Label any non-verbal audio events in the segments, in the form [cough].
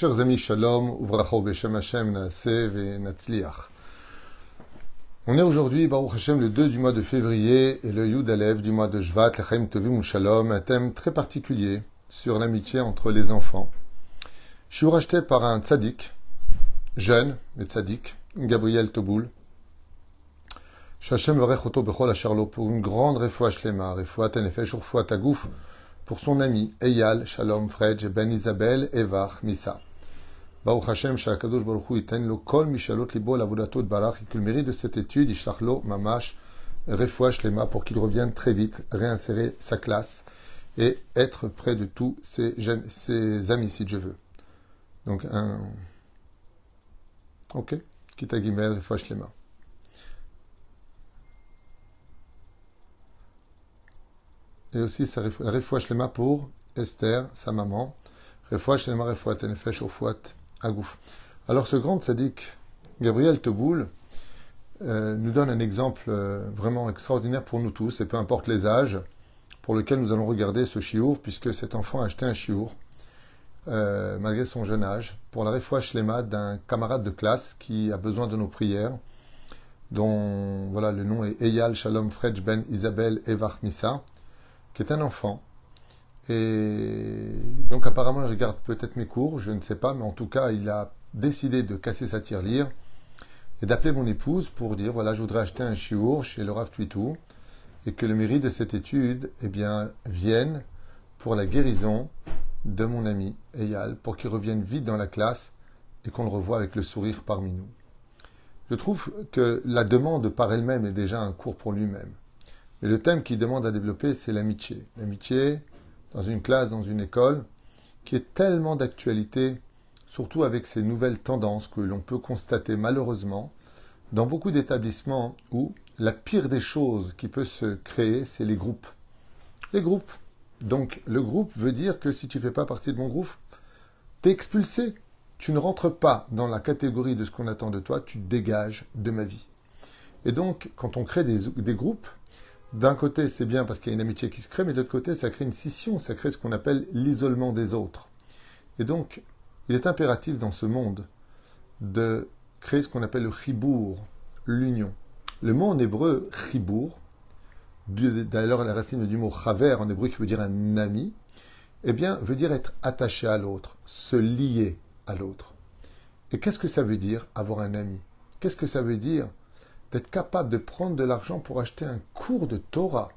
Chers amis, shalom, uvracho beshem Hashem ve'natzliach. On est aujourd'hui, Baruch Hashem, le 2 du mois de février et le Yud Alev du mois de Shvat, Lechaim Tovim Shalom, un thème très particulier sur l'amitié entre les enfants. Je suis racheté par un tzaddik, jeune, mais tzaddik, Gabriel Toboul. Shachem Varech Oto Bechol Charlo pour une grande refoua shlema, refoua tenefesh urfoua tagouf, pour son ami Eyal Shalom Fredj Ben Isabel Evar Misa. Baruch Hashem Shakadosh Baruch iten lo kol mishalot libo lavodato de barach et que le mérite de cette étude Ishlachlo Mamash Refoua Shlema pour qu'il revienne très vite réinsérer sa classe et être près de tous ses, ses amis si Dieu veut. Donc un Ok, Kita Gimel Refoua Shlema. et aussi la refoua shlema pour Esther, sa maman. Refoua shlema refoua tenefesh ofouat Alors ce grand tzaddik, Gabriel Teboul, euh, nous donne un exemple euh, vraiment extraordinaire pour nous tous, et peu importe les âges, pour lequel nous allons regarder ce chiour, puisque cet enfant a acheté un chiour, euh, malgré son jeune âge, pour la refoua shlema d'un camarade de classe qui a besoin de nos prières, dont voilà le nom est Eyal Shalom Fredj Ben Isabel Evar Missa qui est un enfant. Et donc apparemment, il regarde peut-être mes cours, je ne sais pas, mais en tout cas, il a décidé de casser sa tirelire et d'appeler mon épouse pour dire, voilà, je voudrais acheter un chiour chez le Rav Twitou et que le mérite de cette étude, eh bien, vienne pour la guérison de mon ami Eyal, pour qu'il revienne vite dans la classe et qu'on le revoie avec le sourire parmi nous. Je trouve que la demande par elle-même est déjà un cours pour lui-même. Mais le thème qu'il demande à développer, c'est l'amitié. L'amitié dans une classe, dans une école, qui est tellement d'actualité, surtout avec ces nouvelles tendances que l'on peut constater malheureusement dans beaucoup d'établissements où la pire des choses qui peut se créer, c'est les groupes. Les groupes. Donc le groupe veut dire que si tu ne fais pas partie de mon groupe, tu es expulsé. Tu ne rentres pas dans la catégorie de ce qu'on attend de toi, tu dégages de ma vie. Et donc, quand on crée des groupes, d'un côté, c'est bien parce qu'il y a une amitié qui se crée, mais de l'autre côté, ça crée une scission, ça crée ce qu'on appelle l'isolement des autres. Et donc, il est impératif dans ce monde de créer ce qu'on appelle le chibour, l'union. Le mot en hébreu chibour, d'ailleurs la racine du mot chaver en hébreu qui veut dire un ami, eh bien, veut dire être attaché à l'autre, se lier à l'autre. Et qu'est-ce que ça veut dire avoir un ami? Qu'est-ce que ça veut dire d'être capable de prendre de l'argent pour acheter un cours de Torah,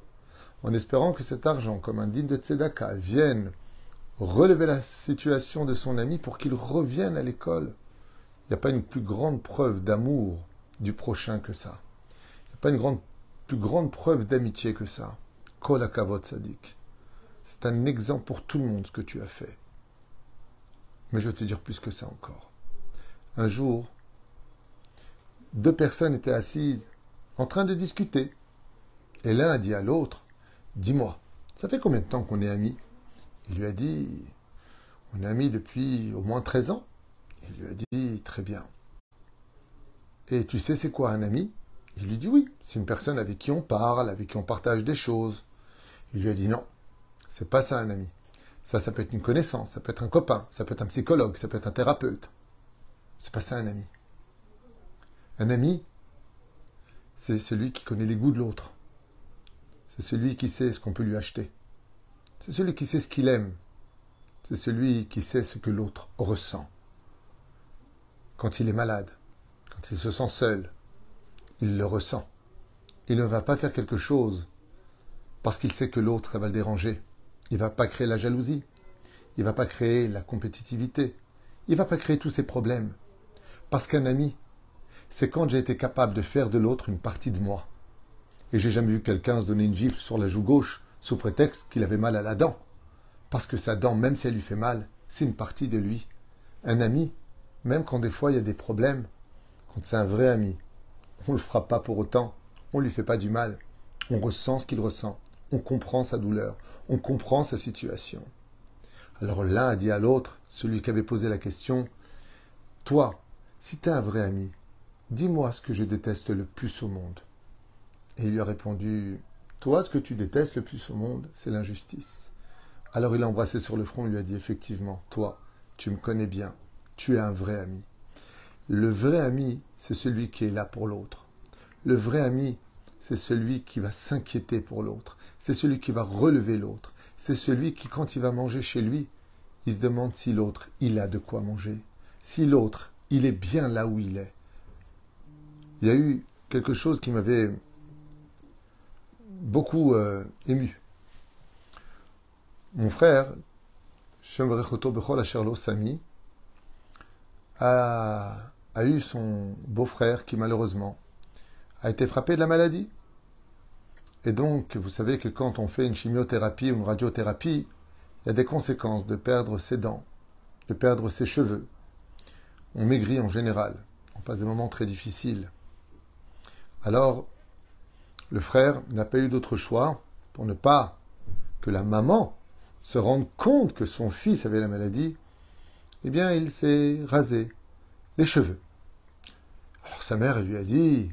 en espérant que cet argent, comme un digne de Tzedaka, vienne relever la situation de son ami pour qu'il revienne à l'école. Il n'y a pas une plus grande preuve d'amour du prochain que ça. Il n'y a pas une plus grande preuve d'amitié que ça. Kol sadik. C'est un exemple pour tout le monde ce que tu as fait. Mais je vais te dire plus que ça encore. Un jour, deux personnes étaient assises en train de discuter. Et l'un a dit à l'autre, Dis-moi, ça fait combien de temps qu'on est amis? Il lui a dit, On est amis depuis au moins 13 ans. Il lui a dit, Très bien. Et tu sais c'est quoi un ami? Il lui dit oui, c'est une personne avec qui on parle, avec qui on partage des choses. Il lui a dit non, c'est pas ça un ami. Ça, ça peut être une connaissance, ça peut être un copain, ça peut être un psychologue, ça peut être un thérapeute. C'est pas ça un ami. Un ami, c'est celui qui connaît les goûts de l'autre. C'est celui qui sait ce qu'on peut lui acheter. C'est celui qui sait ce qu'il aime. C'est celui qui sait ce que l'autre ressent. Quand il est malade, quand il se sent seul, il le ressent. Il ne va pas faire quelque chose parce qu'il sait que l'autre va le déranger. Il ne va pas créer la jalousie. Il ne va pas créer la compétitivité. Il ne va pas créer tous ces problèmes. Parce qu'un ami, c'est quand j'ai été capable de faire de l'autre une partie de moi. Et j'ai jamais vu quelqu'un se donner une gifle sur la joue gauche sous prétexte qu'il avait mal à la dent. Parce que sa dent, même si elle lui fait mal, c'est une partie de lui. Un ami, même quand des fois il y a des problèmes, quand c'est un vrai ami, on ne le frappe pas pour autant, on ne lui fait pas du mal, on ressent ce qu'il ressent, on comprend sa douleur, on comprend sa situation. Alors l'un a dit à l'autre, celui qui avait posé la question, Toi, si tu es un vrai ami, Dis-moi ce que je déteste le plus au monde. Et il lui a répondu Toi, ce que tu détestes le plus au monde, c'est l'injustice. Alors il l'a embrassé sur le front et lui a dit Effectivement, toi, tu me connais bien. tu es un vrai ami. Le vrai ami, c'est celui qui est là pour l'autre. Le vrai ami, c'est celui qui va s'inquiéter pour l'autre. C'est celui qui va relever l'autre. C'est celui qui, quand il va manger chez lui, il se demande si l'autre, il a de quoi manger. Si l'autre, il est bien là où il est. Il y a eu quelque chose qui m'avait beaucoup euh, ému. Mon frère, Sami, a, a eu son beau-frère qui malheureusement a été frappé de la maladie. Et donc, vous savez que quand on fait une chimiothérapie ou une radiothérapie, il y a des conséquences de perdre ses dents, de perdre ses cheveux. On maigrit en général. On passe des moments très difficiles. Alors, le frère n'a pas eu d'autre choix pour ne pas que la maman se rende compte que son fils avait la maladie. Eh bien, il s'est rasé les cheveux. Alors sa mère lui a dit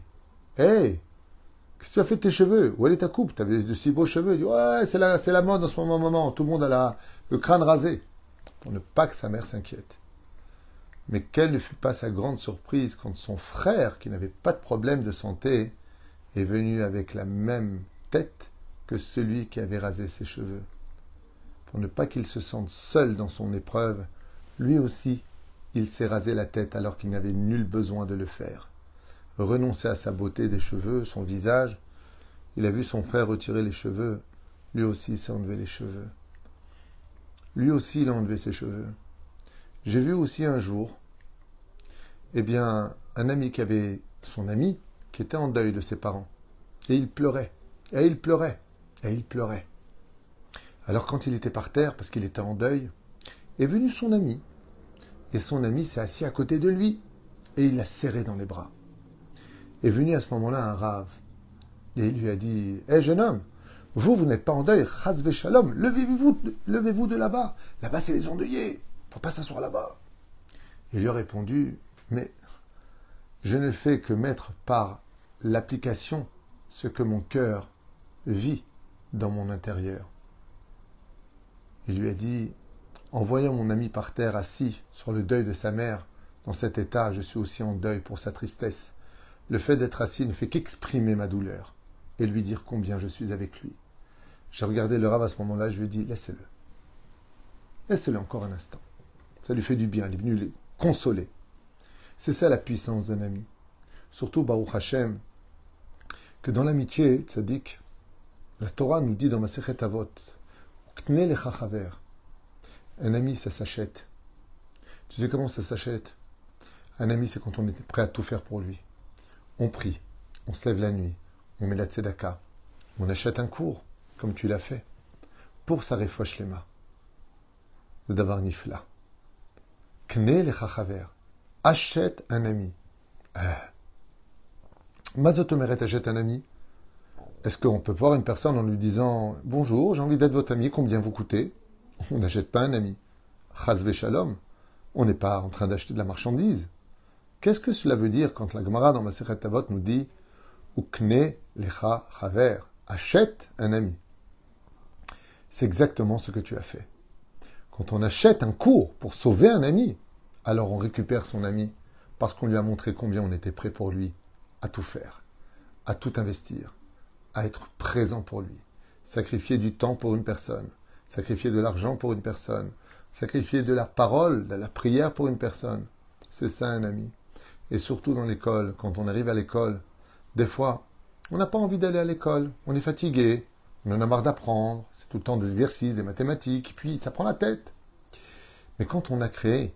Hé, qu'est-ce que tu as fait de tes cheveux? Où est ta coupe? Tu avais de si beaux cheveux. Il dit Ouais, c'est la, c'est la mode en ce moment, moment. Tout le monde a la, le crâne rasé. Pour ne pas que sa mère s'inquiète. Mais quelle ne fut pas sa grande surprise quand son frère, qui n'avait pas de problème de santé, est venu avec la même tête que celui qui avait rasé ses cheveux. Pour ne pas qu'il se sente seul dans son épreuve, lui aussi, il s'est rasé la tête alors qu'il n'avait nul besoin de le faire renoncer à sa beauté des cheveux, son visage. Il a vu son frère retirer les cheveux. Lui aussi s'est enlevé les cheveux. Lui aussi, il a enlevé ses cheveux. J'ai vu aussi un jour, eh bien, un ami qui avait son ami qui était en deuil de ses parents. Et il pleurait. Et il pleurait. Et il pleurait. Alors quand il était par terre, parce qu'il était en deuil, est venu son ami. Et son ami s'est assis à côté de lui. Et il l'a serré dans les bras est venu à ce moment-là un rave. Et il lui a dit Hé jeune homme, vous, vous n'êtes pas en deuil, chasve shalom, levez-vous levez -vous de là-bas. Là-bas, c'est les endeuillés. Pas s'asseoir là-bas. Il lui a répondu Mais je ne fais que mettre par l'application ce que mon cœur vit dans mon intérieur. Il lui a dit En voyant mon ami par terre assis sur le deuil de sa mère, dans cet état, je suis aussi en deuil pour sa tristesse. Le fait d'être assis ne fait qu'exprimer ma douleur et lui dire combien je suis avec lui. J'ai regardé le rave à ce moment-là, je lui ai dit laissez-le. Laissez-le encore un instant. Ça lui fait du bien, il est venu les consoler. C'est ça la puissance d'un ami. Surtout Baruch Hashem, que dans l'amitié, tzaddik, la Torah nous dit dans ma Avot, un ami, ça s'achète. Tu sais comment ça s'achète? Un ami, c'est quand on est prêt à tout faire pour lui. On prie, on se lève la nuit, on met la tzedaka, on achète un cours, comme tu l'as fait, pour sa les mains. D'avoir nifla. Kne le chachaver. Achète un ami. Ah. Mazotomeret achète un ami. Est-ce qu'on peut voir une personne en lui disant Bonjour, j'ai envie d'être votre ami, combien vous coûtez? On n'achète pas un ami. Chazve shalom. On n'est pas en train d'acheter de la marchandise. Qu'est-ce que cela veut dire quand la Gemara dans Masechet Avot nous dit Ukne lecha chaver achète un ami? C'est exactement ce que tu as fait. Quand on achète un cours pour sauver un ami, alors on récupère son ami parce qu'on lui a montré combien on était prêt pour lui à tout faire, à tout investir, à être présent pour lui, sacrifier du temps pour une personne, sacrifier de l'argent pour une personne, sacrifier de la parole, de la prière pour une personne. C'est ça un ami et surtout dans l'école, quand on arrive à l'école, des fois, on n'a pas envie d'aller à l'école, on est fatigué, on en a marre d'apprendre, c'est tout le temps des exercices, des mathématiques, puis ça prend la tête. Mais quand on a créé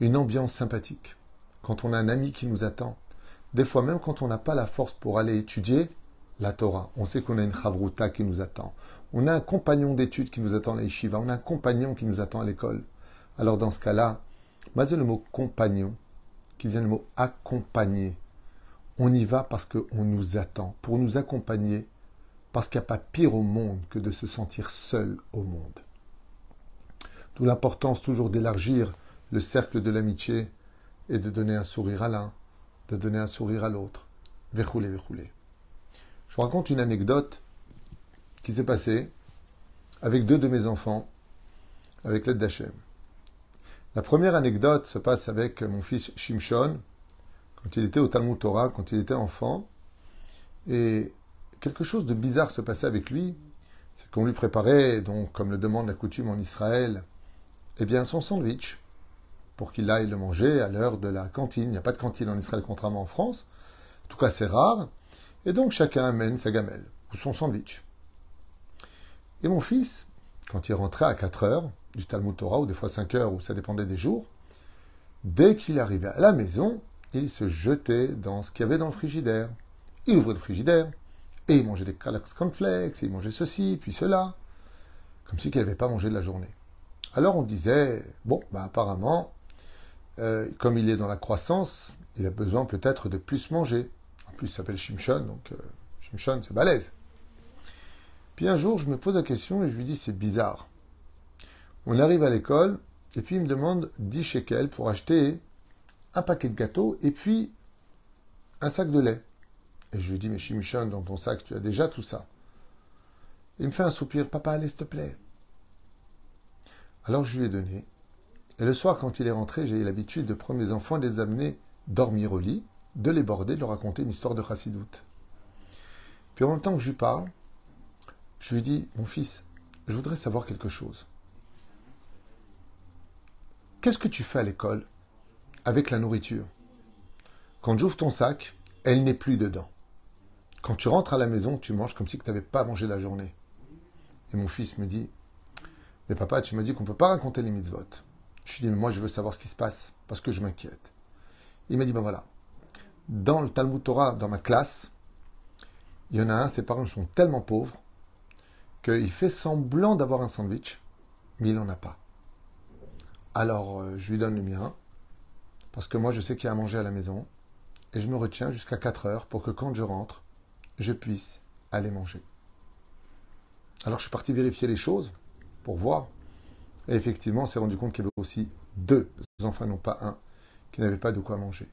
une ambiance sympathique, quand on a un ami qui nous attend, des fois même quand on n'a pas la force pour aller étudier la Torah, on sait qu'on a une chavruta qui nous attend, on a un compagnon d'études qui nous attend à la on a un compagnon qui nous attend à l'école. Alors dans ce cas-là, mais le mot compagnon, qui vient le mot accompagner. On y va parce qu'on nous attend, pour nous accompagner, parce qu'il n'y a pas pire au monde que de se sentir seul au monde. D'où l'importance toujours d'élargir le cercle de l'amitié et de donner un sourire à l'un, de donner un sourire à l'autre. Verroulé, verroulé. Je vous raconte une anecdote qui s'est passée avec deux de mes enfants, avec l'aide d'Hachem. La première anecdote se passe avec mon fils Shimshon, quand il était au Talmud Torah, quand il était enfant. Et quelque chose de bizarre se passait avec lui. C'est qu'on lui préparait, donc, comme le demande la coutume en Israël, eh bien, son sandwich pour qu'il aille le manger à l'heure de la cantine. Il n'y a pas de cantine en Israël, contrairement en France. En tout cas, c'est rare. Et donc, chacun amène sa gamelle ou son sandwich. Et mon fils, quand il rentrait à 4 heures du Talmud Torah, ou des fois 5 heures, ou ça dépendait des jours, dès qu'il arrivait à la maison, il se jetait dans ce qu'il y avait dans le frigidaire. Il ouvrait le frigidaire, et il mangeait des Calax Cornflakes, et il mangeait ceci, puis cela, comme si il n'avait pas mangé de la journée. Alors on disait, bon, bah apparemment, euh, comme il est dans la croissance, il a besoin peut-être de plus manger. En plus, il s'appelle Shimshon, donc euh, Shimshon, c'est balèze. Puis un jour, je me pose la question et je lui dis, c'est bizarre. On arrive à l'école, et puis il me demande 10 shekels pour acheter un paquet de gâteaux et puis un sac de lait. Et je lui dis, mais Shimshon, dans ton sac, tu as déjà tout ça. Il me fait un soupir, papa, allez, s'il te plaît. Alors je lui ai donné. Et le soir, quand il est rentré, j'ai eu l'habitude de prendre mes enfants de les amener dormir au lit, de les border, de leur raconter une histoire de chassidoute. Puis en même temps que je lui parle, je lui dis, mon fils, je voudrais savoir quelque chose. Qu'est-ce que tu fais à l'école avec la nourriture? Quand j'ouvre ton sac, elle n'est plus dedans. Quand tu rentres à la maison, tu manges comme si tu n'avais pas mangé la journée. Et mon fils me dit, mais papa, tu m'as dit qu'on ne peut pas raconter les mitzvot. Je lui dis, mais moi, je veux savoir ce qui se passe, parce que je m'inquiète. Il m'a dit, ben voilà, dans le Talmud Torah, dans ma classe, il y en a un, ses parents sont tellement pauvres qu'il fait semblant d'avoir un sandwich, mais il n'en a pas. Alors, euh, je lui donne le mien, parce que moi, je sais qu'il y a à manger à la maison, et je me retiens jusqu'à 4 heures pour que quand je rentre, je puisse aller manger. Alors, je suis parti vérifier les choses pour voir. Et effectivement, on s'est rendu compte qu'il y avait aussi deux enfants, non pas un, qui n'avaient pas de quoi manger.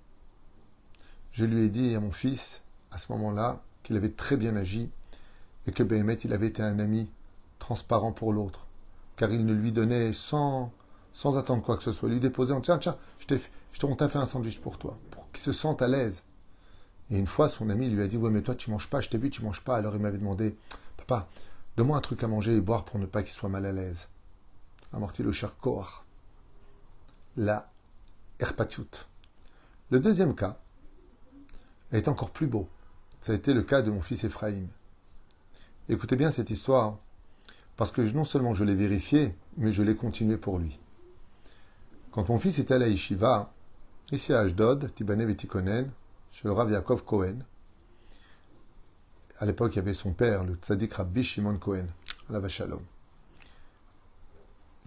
Je lui ai dit à mon fils, à ce moment-là, qu'il avait très bien agi et que Béhémet, il avait été un ami transparent pour l'autre, car il ne lui donnait sans, sans attendre quoi que ce soit, lui déposait en tiens, tiens, je t'ai, on fait un sandwich pour toi, pour qu'il se sente à l'aise. Et une fois, son ami lui a dit, ouais, mais toi, tu manges pas, je t'ai vu, tu manges pas. Alors il m'avait demandé, papa, donne-moi un truc à manger et boire pour ne pas qu'il soit mal à l'aise. Amorti le cher la Erpatiut. Le deuxième cas est encore plus beau. Ça a été le cas de mon fils Ephraim. Écoutez bien cette histoire, parce que non seulement je l'ai vérifié, mais je l'ai continué pour lui. Quand mon fils était à la Yeshiva, ici à Ashdod, Tibane Betikonen, chez le Rav Yaakov Cohen, à l'époque il y avait son père, le tzaddik Rabbi Shimon Cohen, la Vachalom.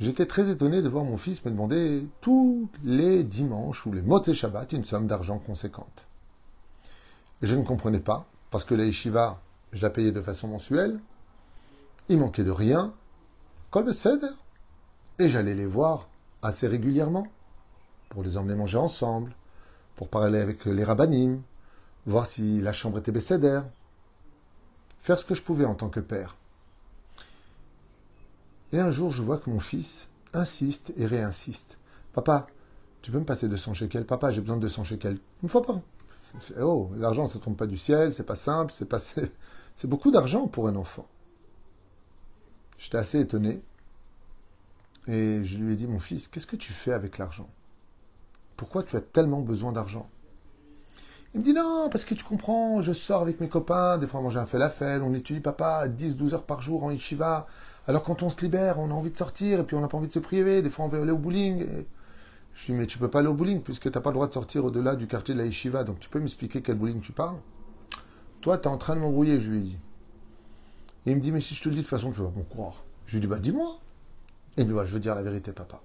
J'étais très étonné de voir mon fils me demander tous les dimanches ou les mots Shabbat une somme d'argent conséquente. Je ne comprenais pas, parce que la yeshiva, je la payais de façon mensuelle, il manquait de rien, cède, et j'allais les voir assez régulièrement, pour les emmener manger ensemble, pour parler avec les rabbinim, voir si la chambre était bécédère, faire ce que je pouvais en tant que père. Et un jour, je vois que mon fils insiste et réinsiste. Papa, tu peux me passer 200 shekels? Papa, j'ai besoin de 200 shekels. Une fois pas. Oh, l'argent, ça tombe pas du ciel, c'est pas simple, c'est pas. C'est beaucoup d'argent pour un enfant. J'étais assez étonné. Et je lui ai dit, mon fils, qu'est-ce que tu fais avec l'argent? Pourquoi tu as tellement besoin d'argent? Il me dit, non, parce que tu comprends, je sors avec mes copains, des fois on mange un falafel, on étudie papa 10-12 heures par jour en yeshiva, alors quand on se libère, on a envie de sortir et puis on n'a pas envie de se priver. Des fois, on veut aller au bowling. Je lui dis, mais tu peux pas aller au bowling puisque tu n'as pas le droit de sortir au-delà du quartier de la Yeshiva. Donc tu peux m'expliquer quel bowling tu parles? Toi, tu es en train de m'embrouiller, je lui dit. il me dit, mais si je te le dis de toute façon, tu vas me croire. Je lui dis, bah dis-moi. Il me dit, bah, je veux dire la vérité, papa.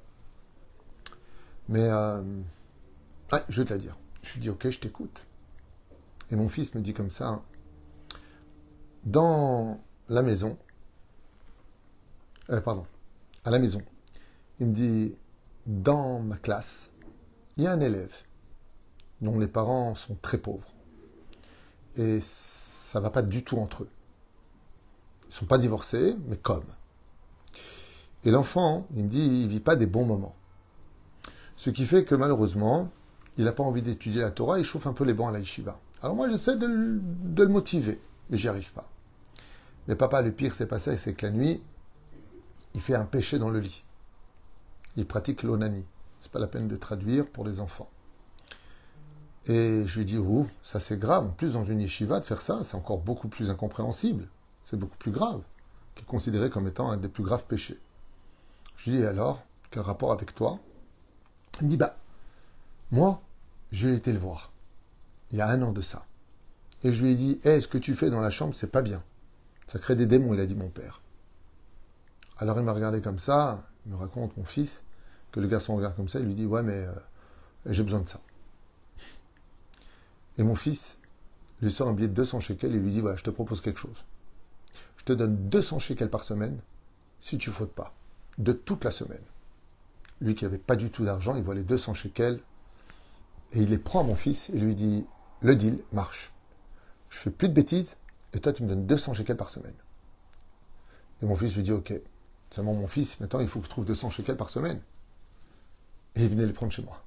Mais, euh... je vais te la dire. Je lui dis, ok, je t'écoute. Et mon fils me dit comme ça, dans la maison, euh, pardon, à la maison. Il me dit, dans ma classe, il y a un élève dont les parents sont très pauvres. Et ça va pas du tout entre eux. Ils sont pas divorcés, mais comme. Et l'enfant, il me dit, il vit pas des bons moments. Ce qui fait que malheureusement, il n'a pas envie d'étudier la Torah, il chauffe un peu les bancs à la yeshiva. Alors moi, j'essaie de, le motiver, mais j'y arrive pas. Mais papa, le pire, c'est pas ça, c'est que la nuit, il fait un péché dans le lit. Il pratique l'onanie. C'est pas la peine de traduire pour les enfants. Et je lui dis, oh, ça c'est grave. En plus, dans une yeshiva, de faire ça, c'est encore beaucoup plus incompréhensible. C'est beaucoup plus grave, qui est considéré comme étant un des plus graves péchés. Je lui dis, alors, quel rapport avec toi? Il dit, bah, moi, j'ai été le voir. Il y a un an de ça. Et je lui ai dit, hé, ce que tu fais dans la chambre, c'est pas bien. Ça crée des démons, il a dit mon père. Alors il m'a regardé comme ça, il me raconte mon fils, que le garçon regarde comme ça, il lui dit, ouais, mais euh, j'ai besoin de ça. Et mon fils lui sort un billet de 200 shekels et lui dit Voilà, je te propose quelque chose. Je te donne 200 shekels par semaine si tu fautes pas, de toute la semaine. Lui qui n'avait pas du tout d'argent, il voit les 200 shekels et il les prend à mon fils et lui dit Le deal marche. Je fais plus de bêtises et toi tu me donnes 200 shekels par semaine. Et mon fils lui dit Ok, seulement mon fils, maintenant il faut que je trouve 200 shekels par semaine. Et il venait les prendre chez moi.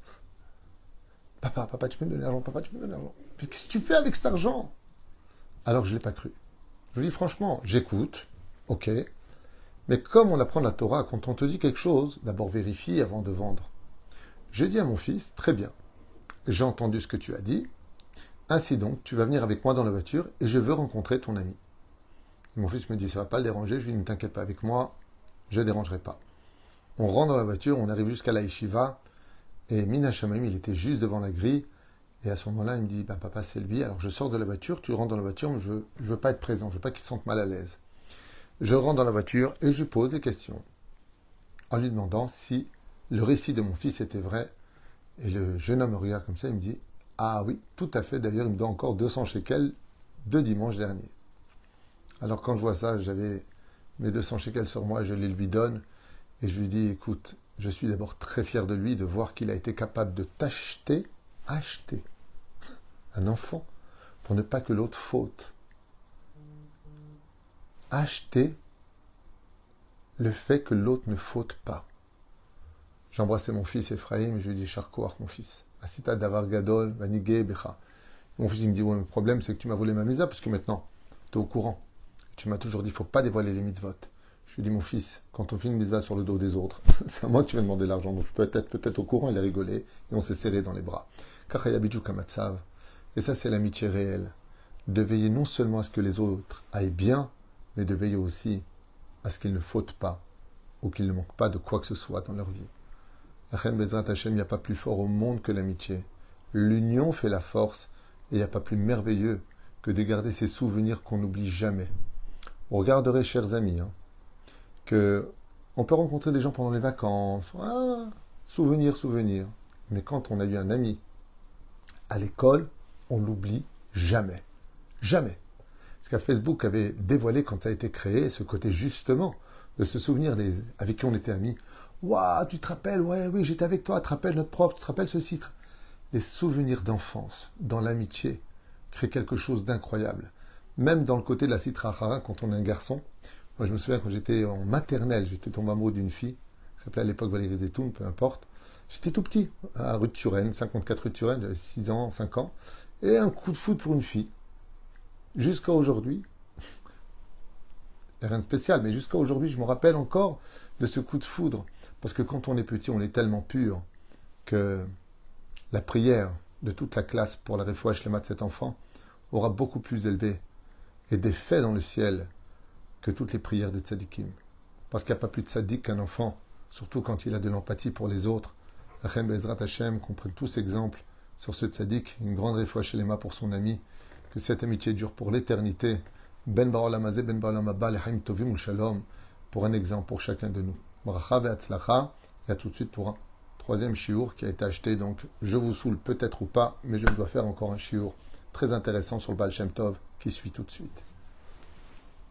Papa, papa, tu peux me donner l'argent, papa, tu peux me donner l'argent. Mais qu'est-ce que tu fais avec cet argent? Alors je ne l'ai pas cru. Je lui dis franchement, j'écoute, ok, mais comme on apprend la Torah, quand on te dit quelque chose, d'abord vérifie avant de vendre. Je dis à mon fils, très bien, j'ai entendu ce que tu as dit, ainsi donc, tu vas venir avec moi dans la voiture et je veux rencontrer ton ami. mon fils me dit, ça va pas le déranger, je lui dis, ne t'inquiète pas avec moi, je dérangerai pas. On rentre dans la voiture, on arrive jusqu'à la yeshiva, et Mina il était juste devant la grille. Et à ce moment-là, il me dit, bah, papa, c'est lui. Alors je sors de la voiture, tu rentres dans la voiture, mais je ne veux pas être présent, je veux pas qu'il se sente mal à l'aise. Je rentre dans la voiture et je pose des questions en lui demandant si le récit de mon fils était vrai. Et le jeune homme me regarde comme ça, il me dit, ah oui, tout à fait. D'ailleurs, il me doit encore 200 shekels de dimanche dernier. Alors quand je vois ça, j'avais mes 200 shekels sur moi, je les lui donne. Et je lui dis, écoute, je suis d'abord très fier de lui de voir qu'il a été capable de t'acheter, acheter un enfant pour ne pas que l'autre faute. Acheter le fait que l'autre ne faute pas. J'embrassais mon fils Ephraim et je lui dis Charkoar, mon fils. Asita davar gadol, becha. Mon fils il me dit ouais, le problème c'est que tu m'as volé ma misa parce que maintenant tu es au courant. Tu m'as toujours dit il faut pas dévoiler les mitzvot. Je lui dis, mon fils, quand on fait une mise sur le dos des autres, [laughs] c'est à moi que tu vas demander l'argent, donc je peux être peut-être au courant. Il a rigolé et on s'est serré dans les bras. Et ça, c'est l'amitié réelle. De veiller non seulement à ce que les autres aillent bien, mais de veiller aussi à ce qu'ils ne fautent pas ou qu'ils ne manquent pas de quoi que ce soit dans leur vie. Achen Bezrat Hashem, il n'y a pas plus fort au monde que l'amitié. L'union fait la force et il n'y a pas plus merveilleux que de garder ces souvenirs qu'on n'oublie jamais. Vous regarderez, chers amis, hein, que on peut rencontrer des gens pendant les vacances, ah, souvenir, souvenir. Mais quand on a eu un ami à l'école, on l'oublie jamais. Jamais. Ce qu'à Facebook avait dévoilé quand ça a été créé, ce côté justement de se souvenir des, avec qui on était amis. Waouh, tu te rappelles, ouais, oui, j'étais avec toi, tu te rappelles notre prof, tu te rappelles ceci. Les souvenirs d'enfance, dans l'amitié, créent quelque chose d'incroyable. Même dans le côté de la citra quand on est un garçon, moi, je me souviens quand j'étais en maternelle, j'étais tombé amoureux d'une fille, qui s'appelait à l'époque Valérie Zetoun, peu importe. J'étais tout petit, à rue de Turenne, 54 rue de Turenne, j'avais 6 ans, 5 ans, et un coup de foudre pour une fille. Jusqu'à aujourd'hui, rien de spécial, mais jusqu'à aujourd'hui, je me rappelle encore de ce coup de foudre. Parce que quand on est petit, on est tellement pur que la prière de toute la classe pour la réfouach de cet enfant aura beaucoup plus élevé et d'effet dans le ciel que toutes les prières des tzadikim. Parce qu'il n'y a pas plus de tzaddik qu'un enfant, surtout quand il a de l'empathie pour les autres. Rachem Bezrat Hashem, qu'on prenne tous exemples sur ce tzaddik, une grande réfoua chez les mains pour son ami, que cette amitié dure pour l'éternité. Ben Baal Amazé, Ben Baal Lechaim Tovim Shalom, pour un exemple pour chacun de nous. Bracha Ve'atzlacha, et à tout de suite pour un troisième chiour qui a été acheté, donc je vous saoule peut-être ou pas, mais je dois faire encore un chiour très intéressant sur le Baal qui suit tout de suite.